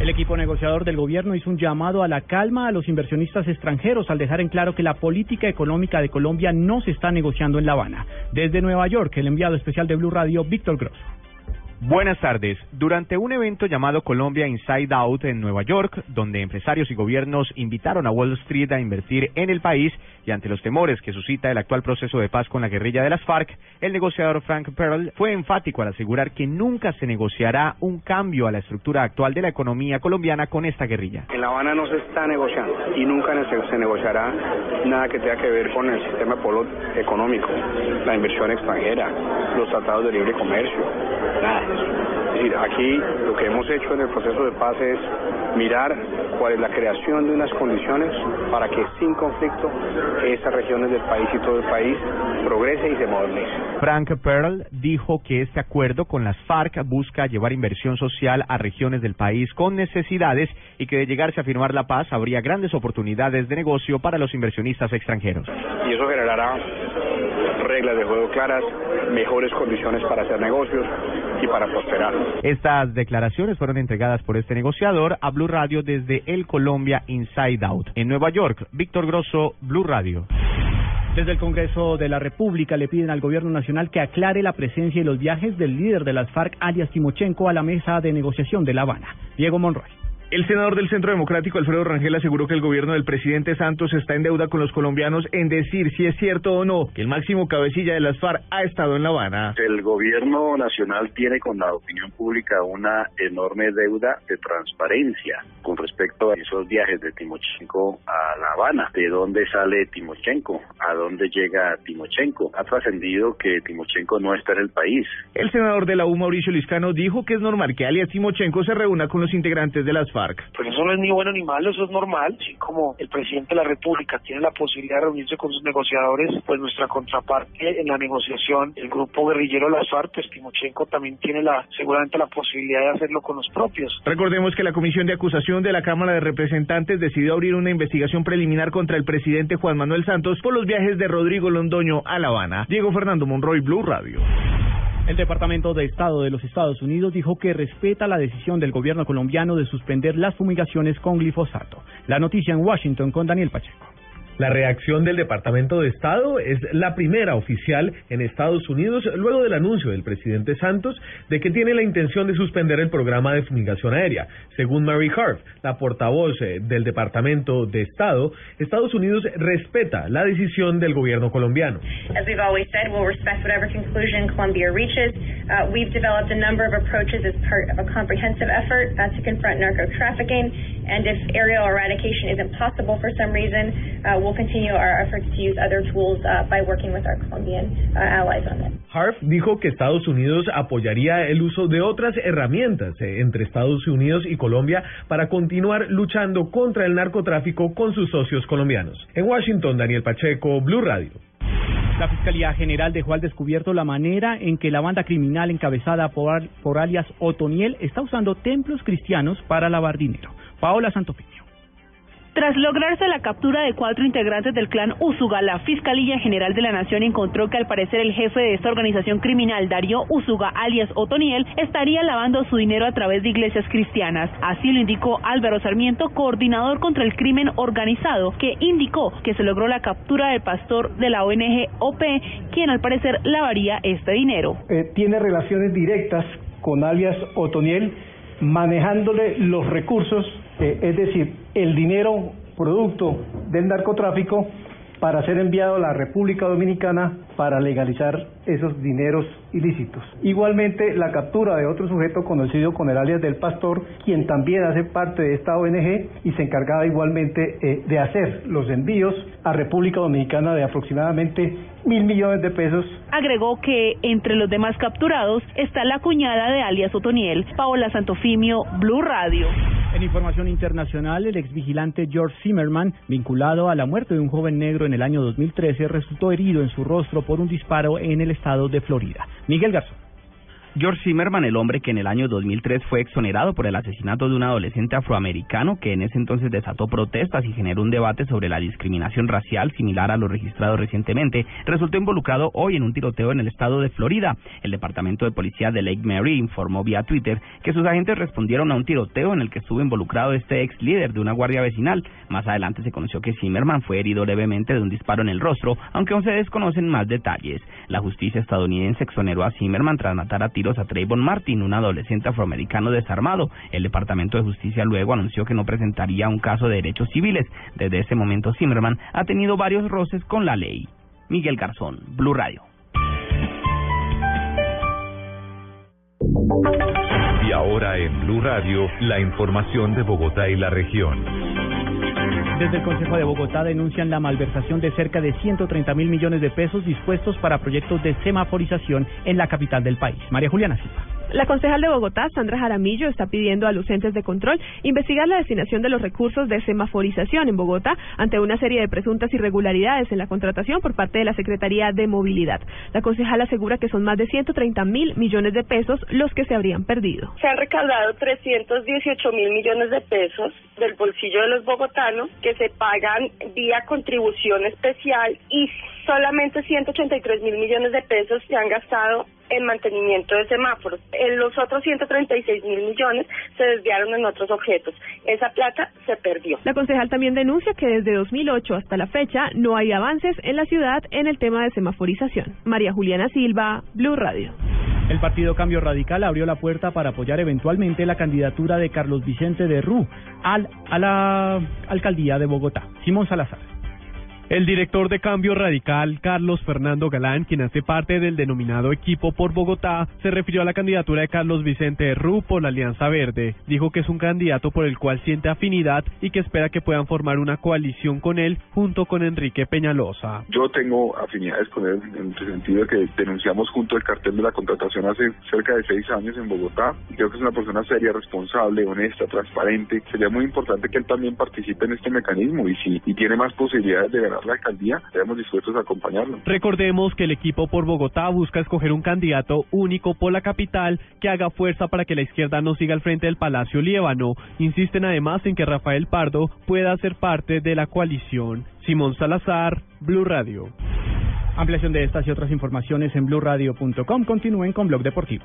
El equipo negociador del gobierno hizo un llamado a la calma a los inversionistas extranjeros al dejar en claro que la política económica de Colombia no se está negociando en La Habana. Desde Nueva York, el enviado especial de Blue Radio, Víctor Grosso. Buenas tardes. Durante un evento llamado Colombia Inside Out en Nueva York, donde empresarios y gobiernos invitaron a Wall Street a invertir en el país y ante los temores que suscita el actual proceso de paz con la guerrilla de las FARC, el negociador Frank Pearl fue enfático al asegurar que nunca se negociará un cambio a la estructura actual de la economía colombiana con esta guerrilla. En La Habana no se está negociando y nunca se negociará nada que tenga que ver con el sistema polo económico, la inversión extranjera, los tratados de libre comercio, nada es decir, aquí lo que hemos hecho en el proceso de paz es mirar cuál es la creación de unas condiciones para que sin conflicto esas regiones del país y todo el país progrese y se modernice. Frank Pearl dijo que este acuerdo con las FARC busca llevar inversión social a regiones del país con necesidades y que de llegarse a firmar la paz habría grandes oportunidades de negocio para los inversionistas extranjeros. Y eso generará claras, mejores condiciones para hacer negocios y para prosperar. Estas declaraciones fueron entregadas por este negociador a Blue Radio desde el Colombia Inside Out. En Nueva York, Víctor Grosso, Blue Radio. Desde el Congreso de la República le piden al Gobierno Nacional que aclare la presencia y los viajes del líder de las FARC, alias Timochenko, a la mesa de negociación de La Habana. Diego Monroy. El senador del Centro Democrático, Alfredo Rangel, aseguró que el gobierno del presidente Santos está en deuda con los colombianos en decir si es cierto o no que el máximo cabecilla de las FARC ha estado en La Habana. El gobierno nacional tiene con la opinión pública una enorme deuda de transparencia con respecto a esos viajes de Timochenko a La Habana. ¿De dónde sale Timochenko? ¿A dónde llega Timochenko? Ha trascendido que Timochenko no está en el país. El senador de la U, Mauricio Liscano, dijo que es normal que alias Timochenko se reúna con los integrantes de las FARC pues eso no es ni bueno ni malo, eso es normal. Así como el presidente de la República tiene la posibilidad de reunirse con sus negociadores, pues nuestra contraparte en la negociación, el grupo guerrillero Las FARC, pues Timochenko también tiene la seguramente la posibilidad de hacerlo con los propios. Recordemos que la Comisión de Acusación de la Cámara de Representantes decidió abrir una investigación preliminar contra el presidente Juan Manuel Santos por los viajes de Rodrigo Londoño a La Habana. Diego Fernando Monroy, Blue Radio. El Departamento de Estado de los Estados Unidos dijo que respeta la decisión del gobierno colombiano de suspender las fumigaciones con glifosato. La noticia en Washington con Daniel Pacheco. La reacción del Departamento de Estado es la primera oficial en Estados Unidos luego del anuncio del presidente Santos de que tiene la intención de suspender el programa de fumigación aérea. Según Mary Harf, la portavoz eh, del Departamento de Estado, Estados Unidos respeta la decisión del gobierno colombiano. As we've always said, we'll respect whatever conclusion Colombia reaches. Uh, we've developed a number of approaches as part of a comprehensive effort uh, to confront narco trafficking, and if aerial eradication isn't possible for some reason, uh, we'll continue our efforts to use other tools uh, by working with our Colombian uh, allies on it. Harf dijo que Estados Unidos apoyaría el uso de otras herramientas eh, entre Estados Unidos y Colombia para continuar luchando contra el narcotráfico con sus socios colombianos. En Washington, Daniel Pacheco, Blue Radio. La Fiscalía General dejó al descubierto la manera en que la banda criminal encabezada por, por alias Otoniel está usando templos cristianos para lavar dinero. Paola Santofimio. Tras lograrse la captura de cuatro integrantes del clan Usuga, la Fiscalía General de la Nación encontró que al parecer el jefe de esta organización criminal, Darío Usuga, alias Otoniel, estaría lavando su dinero a través de iglesias cristianas. Así lo indicó Álvaro Sarmiento, coordinador contra el crimen organizado, que indicó que se logró la captura del pastor de la ONG OP, quien al parecer lavaría este dinero. Eh, tiene relaciones directas con alias Otoniel, manejándole los recursos, eh, es decir, el dinero producto del narcotráfico para ser enviado a la República Dominicana para legalizar esos dineros ilícitos. Igualmente, la captura de otro sujeto conocido con el alias del Pastor, quien también hace parte de esta ONG y se encargaba igualmente eh, de hacer los envíos a República Dominicana de aproximadamente mil millones de pesos. Agregó que entre los demás capturados está la cuñada de alias Otoniel, Paola Santofimio, Blue Radio. En información internacional, el exvigilante George Zimmerman, vinculado a la muerte de un joven negro en el año 2013, resultó herido en su rostro por un disparo en el estado de Florida. Miguel Garzón. George Zimmerman, el hombre que en el año 2003 fue exonerado por el asesinato de un adolescente afroamericano que en ese entonces desató protestas y generó un debate sobre la discriminación racial similar a lo registrado recientemente, resultó involucrado hoy en un tiroteo en el estado de Florida. El Departamento de Policía de Lake Mary informó vía Twitter que sus agentes respondieron a un tiroteo en el que estuvo involucrado este ex líder de una guardia vecinal. Más adelante se conoció que Zimmerman fue herido levemente de un disparo en el rostro, aunque aún se desconocen más detalles. La justicia estadounidense exoneró a Zimmerman tras matar a tiros a Trayvon Martin, un adolescente afroamericano desarmado. El Departamento de Justicia luego anunció que no presentaría un caso de derechos civiles. Desde ese momento Zimmerman ha tenido varios roces con la ley. Miguel Garzón, Blue Radio. Y ahora en Blue Radio, la información de Bogotá y la región. Desde el Consejo de Bogotá denuncian la malversación de cerca de 130 mil millones de pesos dispuestos para proyectos de semaforización en la capital del país. María Juliana Silva. La concejal de Bogotá, Sandra Jaramillo, está pidiendo a los entes de control investigar la destinación de los recursos de semaforización en Bogotá ante una serie de presuntas irregularidades en la contratación por parte de la Secretaría de Movilidad. La concejal asegura que son más de 130 mil millones de pesos los que se habrían perdido. Se han recaudado 318 mil millones de pesos del bolsillo de los bogotanos que se pagan vía contribución especial y solamente 183 mil millones de pesos se han gastado en mantenimiento de semáforos. En los otros 136 mil millones se desviaron en otros objetos. Esa plata se perdió. La concejal también denuncia que desde 2008 hasta la fecha no hay avances en la ciudad en el tema de semaforización. María Juliana Silva, Blue Radio. El partido Cambio Radical abrió la puerta para apoyar eventualmente la candidatura de Carlos Vicente de Rú al, a la alcaldía de Bogotá. Simón Salazar. El director de Cambio Radical, Carlos Fernando Galán, quien hace parte del denominado equipo por Bogotá, se refirió a la candidatura de Carlos Vicente Ru por la Alianza Verde. Dijo que es un candidato por el cual siente afinidad y que espera que puedan formar una coalición con él junto con Enrique Peñalosa. Yo tengo afinidades con él en el sentido de que denunciamos junto el cartel de la contratación hace cerca de seis años en Bogotá. Creo que es una persona seria, responsable, honesta, transparente. Sería muy importante que él también participe en este mecanismo y si y tiene más posibilidades de ganar la alcaldía, estamos dispuestos a acompañarlo. Recordemos que el equipo por Bogotá busca escoger un candidato único por la capital que haga fuerza para que la izquierda no siga al frente del Palacio Líbano. Insisten además en que Rafael Pardo pueda ser parte de la coalición. Simón Salazar, Blue Radio. Ampliación de estas y otras informaciones en blueradio.com. Continúen con Blog Deportivo.